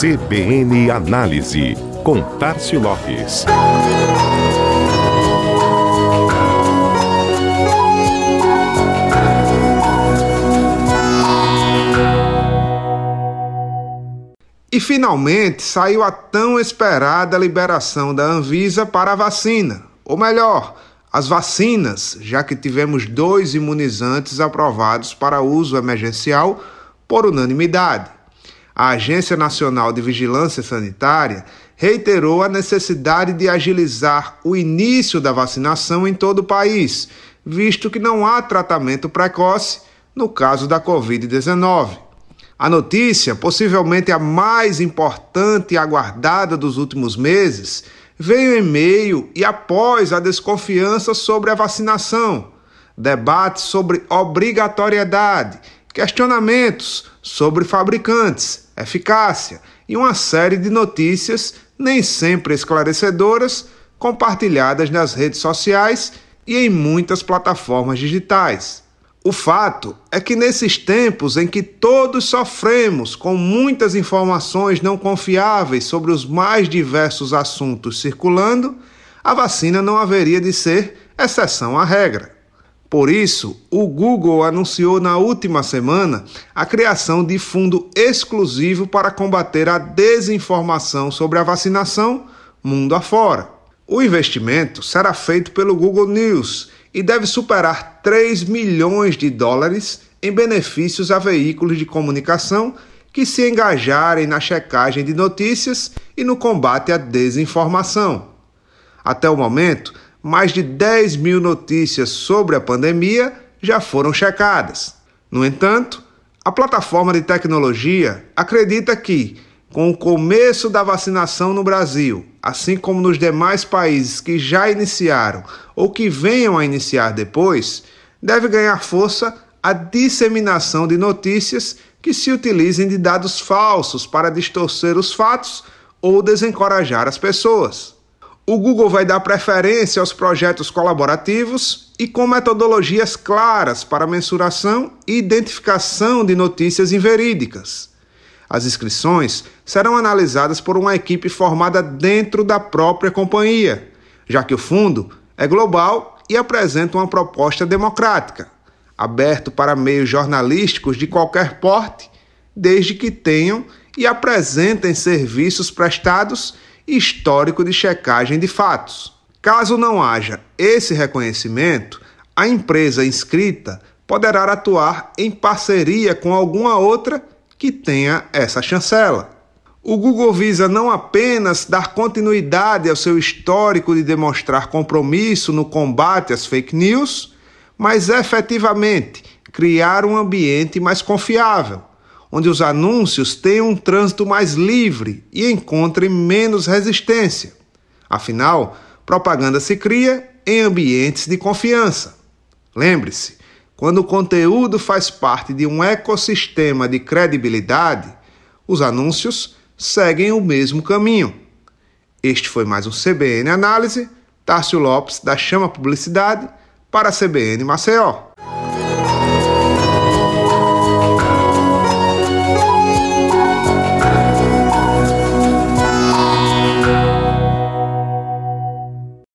CBN Análise, com Tarcio Lopes. E finalmente saiu a tão esperada liberação da Anvisa para a vacina, ou melhor, as vacinas, já que tivemos dois imunizantes aprovados para uso emergencial por unanimidade. A Agência Nacional de Vigilância Sanitária reiterou a necessidade de agilizar o início da vacinação em todo o país, visto que não há tratamento precoce no caso da Covid-19. A notícia, possivelmente a mais importante e aguardada dos últimos meses, veio em meio e após a desconfiança sobre a vacinação, debates sobre obrigatoriedade, questionamentos sobre fabricantes, eficácia e uma série de notícias nem sempre esclarecedoras compartilhadas nas redes sociais e em muitas plataformas digitais. O fato é que nesses tempos em que todos sofremos com muitas informações não confiáveis sobre os mais diversos assuntos circulando, a vacina não haveria de ser exceção à regra. Por isso, o Google anunciou na última semana a criação de fundo exclusivo para combater a desinformação sobre a vacinação mundo afora. O investimento será feito pelo Google News e deve superar 3 milhões de dólares em benefícios a veículos de comunicação que se engajarem na checagem de notícias e no combate à desinformação. Até o momento, mais de 10 mil notícias sobre a pandemia já foram checadas. No entanto, a plataforma de tecnologia acredita que, com o começo da vacinação no Brasil, assim como nos demais países que já iniciaram ou que venham a iniciar depois, deve ganhar força a disseminação de notícias que se utilizem de dados falsos para distorcer os fatos ou desencorajar as pessoas. O Google vai dar preferência aos projetos colaborativos e com metodologias claras para mensuração e identificação de notícias inverídicas. As inscrições serão analisadas por uma equipe formada dentro da própria companhia, já que o fundo é global e apresenta uma proposta democrática, aberto para meios jornalísticos de qualquer porte, desde que tenham e apresentem serviços prestados histórico de checagem de fatos. Caso não haja esse reconhecimento, a empresa inscrita poderá atuar em parceria com alguma outra que tenha essa chancela. O Google visa não apenas dar continuidade ao seu histórico de demonstrar compromisso no combate às fake news, mas efetivamente criar um ambiente mais confiável, onde os anúncios tenham um trânsito mais livre e encontrem menos resistência. Afinal, propaganda se cria em ambientes de confiança. Lembre-se, quando o conteúdo faz parte de um ecossistema de credibilidade, os anúncios seguem o mesmo caminho. Este foi mais um CBN Análise. Tárcio Lopes, da Chama Publicidade, para a CBN Maceió.